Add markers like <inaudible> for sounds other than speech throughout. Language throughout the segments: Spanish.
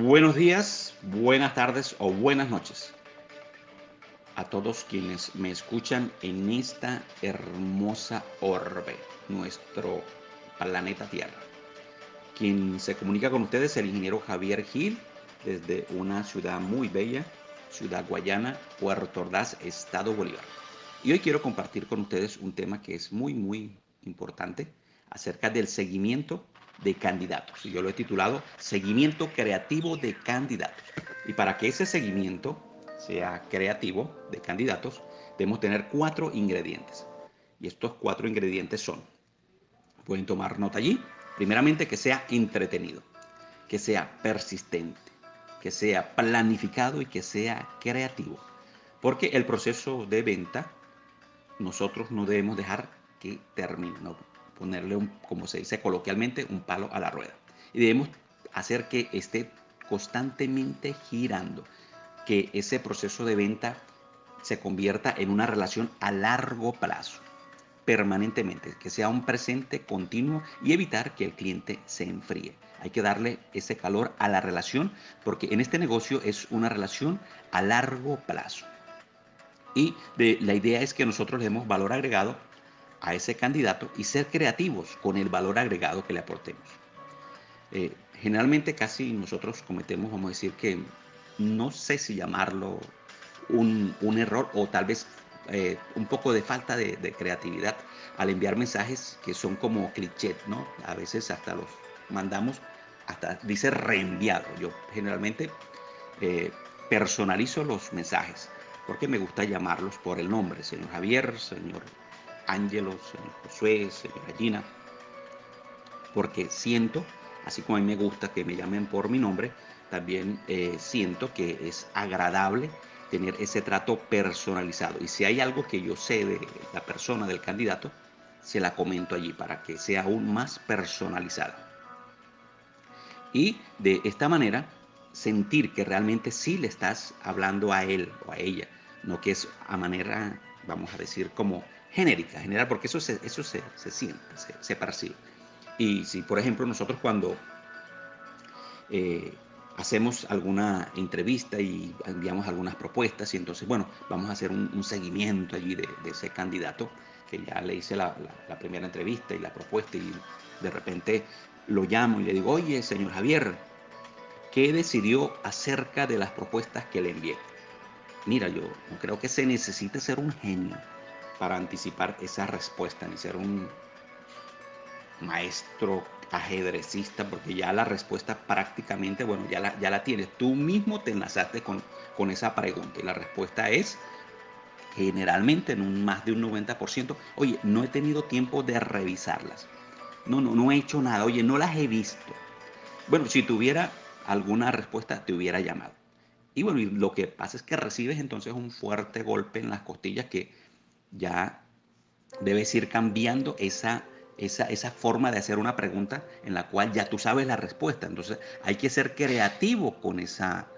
Buenos días, buenas tardes o buenas noches a todos quienes me escuchan en esta hermosa orbe, nuestro planeta Tierra. Quien se comunica con ustedes es el ingeniero Javier Gil desde una ciudad muy bella, Ciudad Guayana, Puerto Ordaz, Estado Bolívar. Y hoy quiero compartir con ustedes un tema que es muy, muy importante acerca del seguimiento de candidatos. Y yo lo he titulado Seguimiento Creativo de Candidatos. Y para que ese seguimiento sea creativo de candidatos, debemos tener cuatro ingredientes. Y estos cuatro ingredientes son, pueden tomar nota allí, primeramente que sea entretenido, que sea persistente, que sea planificado y que sea creativo. Porque el proceso de venta, nosotros no debemos dejar que termine, ponerle, como se dice coloquialmente, un palo a la rueda. Y debemos hacer que esté constantemente girando, que ese proceso de venta se convierta en una relación a largo plazo, permanentemente, que sea un presente continuo y evitar que el cliente se enfríe. Hay que darle ese calor a la relación porque en este negocio es una relación a largo plazo. Y de, la idea es que nosotros le demos valor agregado a ese candidato y ser creativos con el valor agregado que le aportemos. Eh, generalmente casi nosotros cometemos, vamos a decir que no sé si llamarlo un, error o tal vez eh, un poco de falta de, creatividad al enviar mensajes que son como clichés, ¿no? A veces hasta los mandamos, hasta dice reenviado. Yo generalmente eh, personalizo los mensajes porque me gusta llamarlos por el nombre, señor Javier, señor Ángelo, señor Josué, señora Gina, porque siento, así como a mí me gusta que me llamen por mi nombre, también eh, siento que es agradable tener ese trato personalizado. Y si hay algo que yo sé de la persona, del candidato, se la comento allí para que sea aún más personalizada. Y de esta manera, sentir que realmente sí le estás hablando a él o a ella, no que es a manera, vamos a decir, como genérica, general, porque eso se, eso se, siente, se, percibe. Y si, por ejemplo, nosotros cuando eh, hacemos alguna entrevista y enviamos algunas propuestas, y entonces, bueno, vamos a hacer un, seguimiento allí de, ese candidato, que ya le hice la, primera entrevista y la propuesta, y de repente lo llamo y le digo, oye, señor Javier, ¿qué decidió acerca de las propuestas que le envié? Mira, yo no creo que se necesite ser un genio para anticipar esa respuesta, ni ser un maestro ajedrecista, porque ya la respuesta prácticamente, bueno, ya la, ya la tienes. Tú mismo te enlazaste con, con esa pregunta y la respuesta es generalmente en un más de un 90%, oye, no he tenido tiempo de revisarlas. No, no, no he hecho nada, oye, no las he visto. Bueno, si tuviera alguna respuesta, te hubiera llamado. Y bueno, y lo que pasa es que recibes entonces un fuerte golpe en las costillas que ya debes ir cambiando esa, esa, esa, forma de hacer una pregunta en la cual ya tú sabes la respuesta. Entonces hay que ser creativo con esa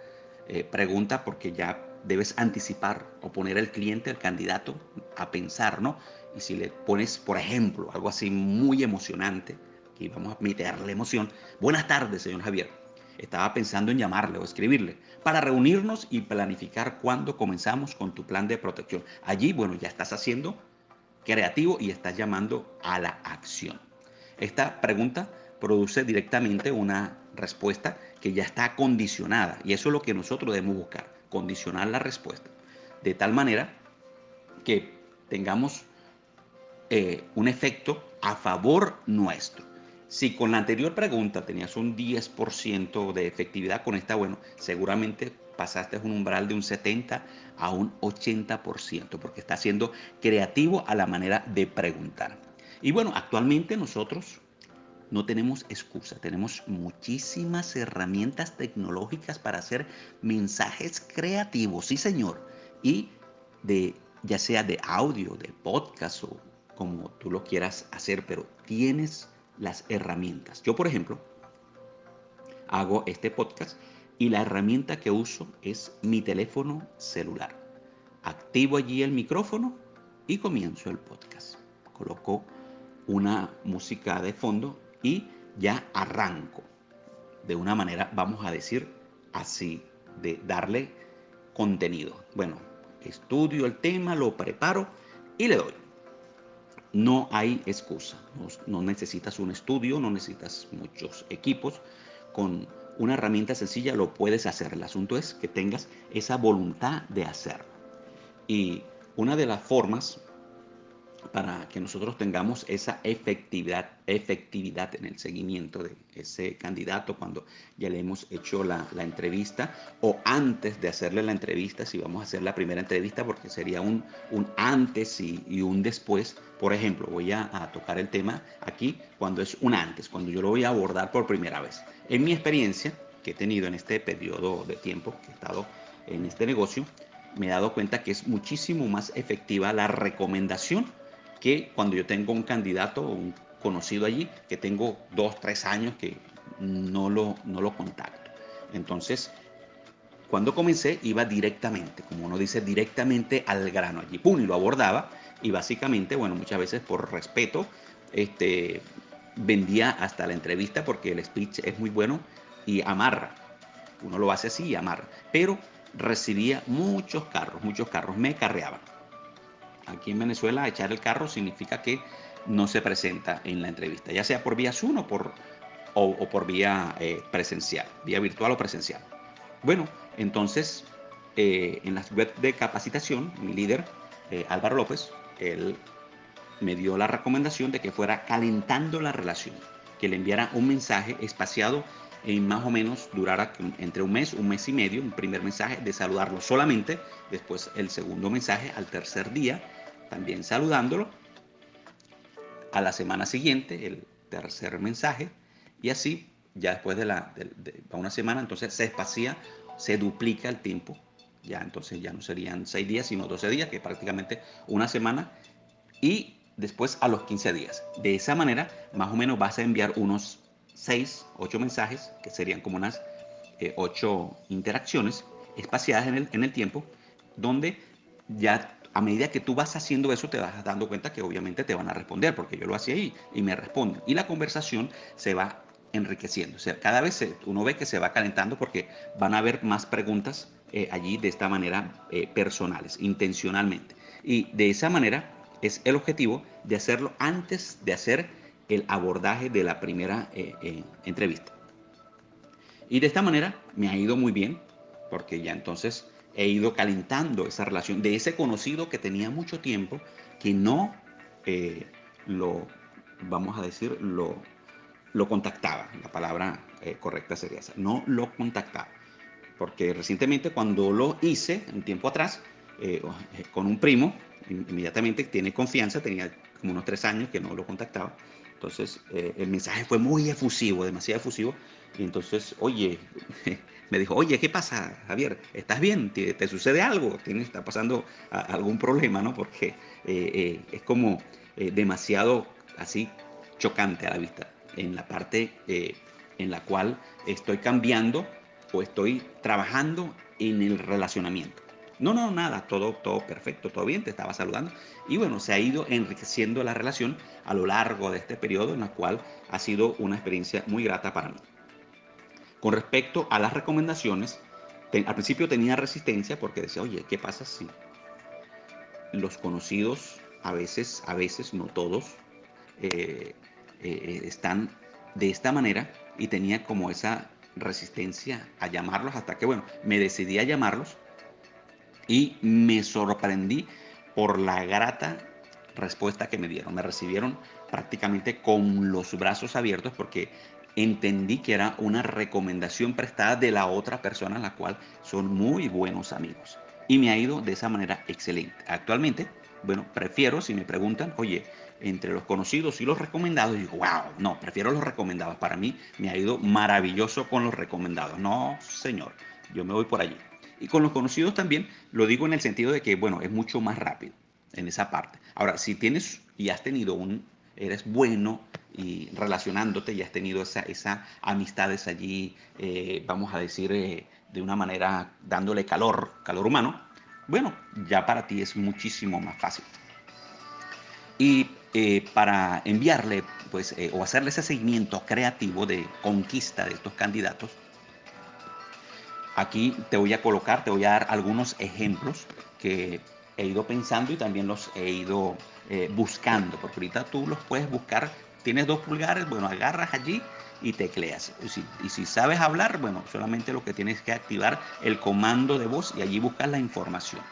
eh, pregunta porque ya debes anticipar o poner al cliente, al candidato, a pensar, ¿no? Y si le pones, por ejemplo, algo así muy emocionante, que vamos a meterle emoción. Buenas tardes, señor Javier. Estaba pensando en llamarle o escribirle para reunirnos y planificar cuándo comenzamos con tu plan de protección. Allí, bueno, ya estás haciendo creativo y estás llamando a la acción. Esta pregunta produce directamente una respuesta que ya está condicionada y eso es lo que nosotros debemos buscar, condicionar la respuesta de tal manera que tengamos eh, un efecto a favor nuestro. Si con la anterior pregunta tenías un 10% de efectividad, con esta, bueno, seguramente pasaste un umbral de un 70 a un 80%, porque está siendo creativo a la manera de preguntar. Y bueno, actualmente nosotros no tenemos excusa, tenemos muchísimas herramientas tecnológicas para hacer mensajes creativos, sí señor, y de ya sea de audio, de podcast o como tú lo quieras hacer, pero tienes las herramientas. Yo, por ejemplo, hago este podcast y la herramienta que uso es mi teléfono celular. Activo allí el micrófono y comienzo el podcast. Coloco una música de fondo y ya arranco de una manera, vamos a decir, así, de darle contenido. Bueno, estudio el tema, lo preparo y le doy. No hay excusa. No, necesitas un estudio, no necesitas muchos equipos. Con una herramienta sencilla lo puedes hacer. El asunto es que tengas esa voluntad de hacerlo. Y una de las formas para que nosotros tengamos esa efectividad, efectividad en el seguimiento de ese candidato cuando ya le hemos hecho la, entrevista o antes de hacerle la entrevista, si vamos a hacer la primera entrevista, porque sería un, un antes y, un después. Por ejemplo, voy a, a, tocar el tema aquí cuando es un antes, cuando yo lo voy a abordar por primera vez. En mi experiencia que he tenido en este periodo de tiempo que he estado en este negocio, me he dado cuenta que es muchísimo más efectiva la recomendación que cuando yo tengo un candidato o un conocido allí, que tengo dos, tres años que no lo, no lo contacto. Entonces, cuando comencé iba directamente, como uno dice, directamente al grano allí, pum, y lo abordaba y básicamente, bueno, muchas veces por respeto, este, vendía hasta la entrevista porque el speech es muy bueno y amarra. Uno lo hace así y amarra. Pero recibía muchos carros, muchos carros, me carreaban. Aquí en Venezuela echar el carro significa que no se presenta en la entrevista, ya sea por vía Zoom o por, o, por vía eh, presencial, vía virtual o presencial. Bueno, entonces eh, en las web de capacitación, mi líder, eh, Álvaro López, él me dio la recomendación de que fuera calentando la relación, que le enviara un mensaje espaciado en más o menos durara entre un mes, un mes y medio, un primer mensaje de saludarlo solamente, después el segundo mensaje al tercer día, también saludándolo, a la semana siguiente el tercer mensaje. Y así ya después de, la, una semana entonces se espacía, se duplica el tiempo, ya entonces ya no serían seis días sino 12 días, que prácticamente una semana. Y después a los 15 días. De esa manera más o menos vas a enviar unos 6, 8 mensajes, que serían como unas 8 eh, interacciones espaciadas en el, en el tiempo, donde ya a medida que tú vas haciendo eso, te vas dando cuenta que obviamente te van a responder, porque yo lo hacía ahí y me responden. Y la conversación se va enriqueciendo. O sea, cada vez uno ve que se va calentando porque van a haber más preguntas eh, allí de esta manera eh, personales, intencionalmente. Y de esa manera es el objetivo de hacerlo antes de hacer el abordaje de la primera eh, entrevista. Y de esta manera me ha ido muy bien, porque ya entonces he ido calentando esa relación de ese conocido que tenía mucho tiempo, que no eh, lo, vamos a decir, lo, lo contactaba. La palabra eh, correcta sería esa. No lo contactaba. Porque recientemente cuando lo hice, un tiempo atrás, eh, con un primo, inmediatamente tiene confianza, tenía como unos tres años que no lo contactaba. Entonces el mensaje fue muy efusivo, demasiado efusivo. Y entonces, oye, <laughs> me dijo, oye, ¿qué pasa, Javier? ¿Estás bien? ¿Te, sucede algo? ¿Tienes, ¿Está pasando algún problema? ¿no? Porque eh, eh, es como eh, demasiado así chocante a la vista en la parte en la cual estoy cambiando o estoy trabajando en el relacionamiento. No, no, nada, todo, todo perfecto, todo bien, te estaba saludando. Y bueno, se ha ido enriqueciendo la relación a lo largo de este periodo en la cual ha sido una experiencia muy grata para mí. Con respecto a las recomendaciones, al principio tenía resistencia porque decía, oye, ¿qué pasa si los conocidos, a veces, a veces, no todos, eh, eh, están de esta manera? Y tenía como esa resistencia a llamarlos hasta que, bueno, me decidí a llamarlos y me sorprendí por la grata respuesta que me dieron. Me recibieron prácticamente con los brazos abiertos porque entendí que era una recomendación prestada de la otra persona, la cual son muy buenos amigos. Y me ha ido de esa manera excelente. Actualmente, bueno, prefiero, si me preguntan, oye, entre los conocidos y los recomendados, digo, wow, no, prefiero los recomendados. Para mí me ha ido maravilloso con los recomendados. No, señor, yo me voy por allí. Y con los conocidos también lo digo en el sentido de que, bueno, es mucho más rápido en esa parte. Ahora, si tienes y has tenido un, eres bueno y relacionándote y has tenido esa, esa amistades allí, eh, vamos a decir, eh, de una manera dándole calor, calor humano, bueno, ya para ti es muchísimo más fácil. Y eh, para enviarle, pues, o hacerle ese seguimiento creativo de conquista de estos candidatos, Aquí te voy a colocar, te voy a dar algunos ejemplos que he ido pensando y también los he ido eh, buscando, porque ahorita tú los puedes buscar, tienes dos pulgares, bueno, agarras allí y tecleas. Y si, sabes hablar, bueno, solamente lo que tienes que activar el comando de voz y allí buscas la información.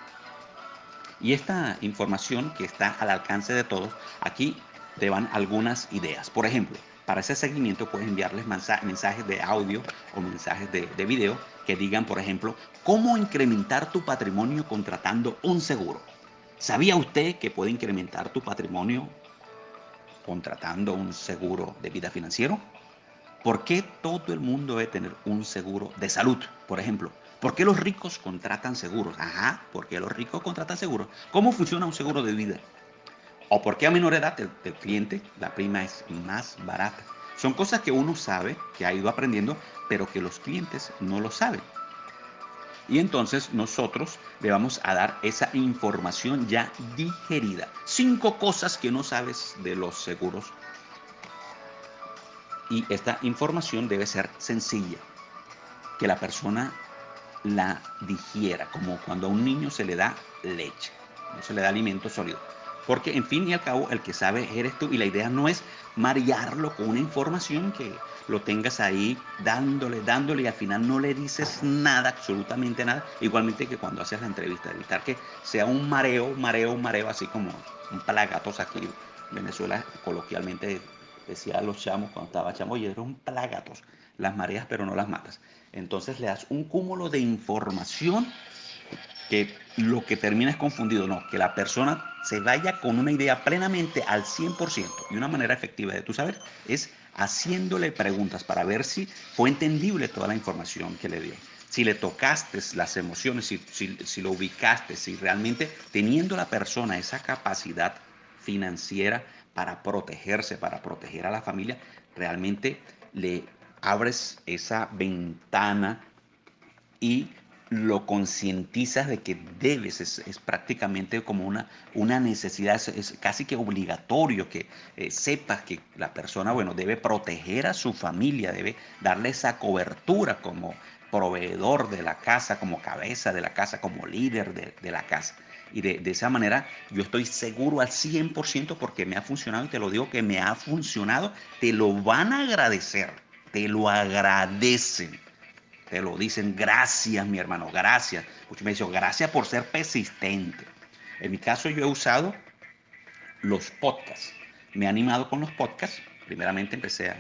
Y esta información que está al alcance de todos, aquí te van algunas ideas. Por ejemplo, para ese seguimiento puedes enviarles mensajes de audio o mensajes de, de video que digan, por ejemplo, cómo incrementar tu patrimonio contratando un seguro. ¿Sabía usted que puede incrementar tu patrimonio contratando un seguro de vida financiero? ¿Por qué todo el mundo debe tener un seguro de salud, por ejemplo? ¿Por qué los ricos contratan seguros? Ajá, ¿por qué los ricos contratan seguros? ¿Cómo funciona un seguro de vida? ¿O por qué a menor edad el, cliente la prima es más barata? Son cosas que uno sabe, que ha ido aprendiendo, pero que los clientes no lo saben. Y entonces nosotros le vamos a dar esa información ya digerida. Cinco cosas que no sabes de los seguros. Y esta información debe ser sencilla, que la persona la digiera, como cuando a un niño se le da leche, no se le da alimento sólido. Porque en fin y al cabo el que sabe eres tú y la idea no es marearlo con una información que lo tengas ahí dándole, dándole y al final no le dices nada, absolutamente nada. Igualmente que cuando haces la entrevista, evitar que sea un mareo, mareo, mareo, así como un plagatos aquí. Venezuela coloquialmente decía a los chamos cuando estaba chamo, eres un plagatos, las mareas pero no las matas. Entonces le das un cúmulo de información que lo que termina es confundido, no, que la persona se vaya con una idea plenamente al 100% y una manera efectiva de tu saber es haciéndole preguntas para ver si fue entendible toda la información que le dio. Si le tocaste las emociones, si, si lo ubicaste, si realmente teniendo la persona esa capacidad financiera para protegerse, para proteger a la familia, realmente le abres esa ventana y lo concientizas de que debes, es, prácticamente como una, una necesidad, es, casi que obligatorio que eh, sepas que la persona, bueno, debe proteger a su familia, debe darle esa cobertura como proveedor de la casa, como cabeza de la casa, como líder de, la casa. Y de, de, esa manera yo estoy seguro al 100% porque me ha funcionado y te lo digo que me ha funcionado, te lo van a agradecer te lo agradecen. Te lo dicen, gracias mi hermano, gracias. Muchos me dicen, gracias por ser persistente. En mi caso yo he usado los podcasts. Me he animado con los podcasts. Primeramente empecé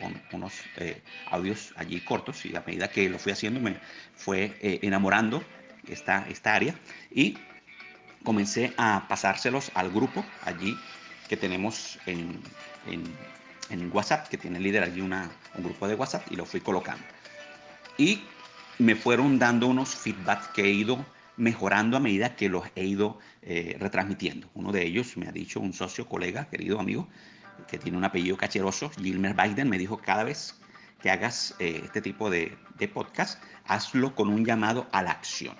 con unos eh, audios allí cortos y a medida que lo fui haciendo me fue eh, enamorando esta, esta área y comencé a pasárselos al grupo allí que tenemos en, en en WhatsApp, que tiene líder allí una, un grupo de WhatsApp, y lo fui colocando. Y me fueron dando unos feedbacks que he ido mejorando a medida que los he ido eh, retransmitiendo. Uno de ellos me ha dicho un socio, colega, querido amigo, que tiene un apellido cacheroso, Gilmer Biden, me dijo cada vez que hagas eh, este tipo de, de podcast, hazlo con un llamado a la acción.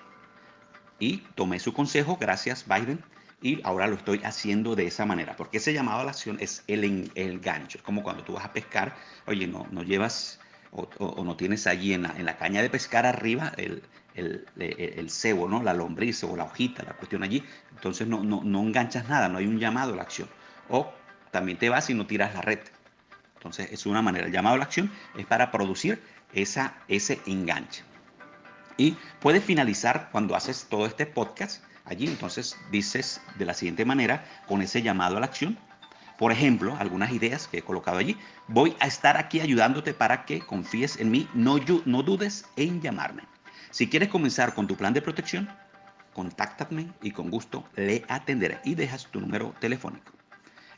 Y tomé su consejo, gracias Biden, y ahora lo estoy haciendo de esa manera, porque ese llamado a la acción es el, el gancho. Es como cuando tú vas a pescar, oye, no, no llevas o, no tienes allí en la, caña de pescar arriba el, el, el, cebo, ¿no? la lombriz o la hojita, la cuestión allí. Entonces no, no, no enganchas nada, no hay un llamado a la acción. O también te vas y no tiras la red. Entonces es una manera. El llamado a la acción es para producir esa, ese enganche. Y puedes finalizar cuando haces todo este podcast allí. Entonces dices de la siguiente manera, con ese llamado a la acción. Por ejemplo, algunas ideas que he colocado allí. Voy a estar aquí ayudándote para que confíes en mí. No, no dudes en llamarme. Si quieres comenzar con tu plan de protección, contáctame y con gusto le atenderé y dejas tu número telefónico.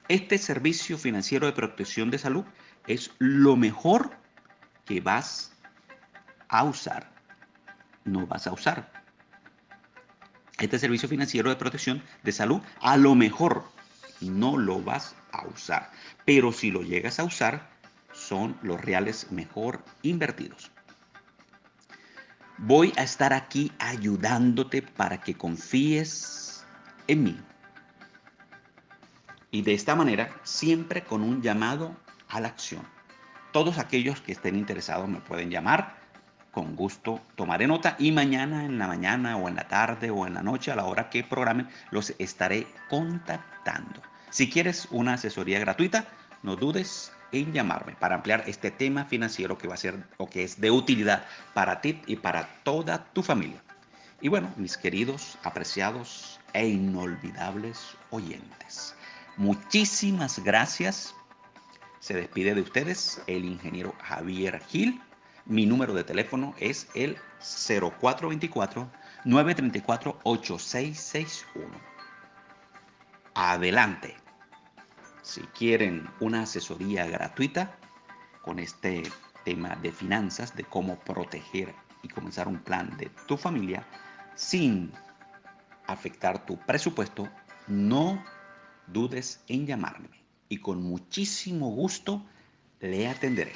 Este servicio financiero de protección de salud es lo mejor que vas a usar. No vas a usar este servicio financiero de protección de salud, a lo mejor no lo vas a usar, pero si lo llegas a usar, son los reales mejor invertidos. Voy a estar aquí ayudándote para que confíes en mí. Y de esta manera, siempre con un llamado a la acción. Todos aquellos que estén interesados me pueden llamar con gusto tomaré nota y mañana en la mañana o en la tarde o en la noche a la hora que programen los estaré contactando. Si quieres una asesoría gratuita, no dudes en llamarme para ampliar este tema financiero que va a ser o que es de utilidad para ti y para toda tu familia. Y bueno, mis queridos, apreciados e inolvidables oyentes, muchísimas gracias. Se despide de ustedes el ingeniero Javier Gil. Mi número de teléfono es el 0424-934-8661. Adelante. Si quieren una asesoría gratuita con este tema de finanzas, de cómo proteger y comenzar un plan de tu familia sin afectar tu presupuesto, no dudes en llamarme y con muchísimo gusto le atenderé.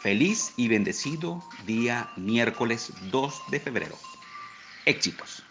Feliz y bendecido día miércoles 2 de febrero. Éxitos.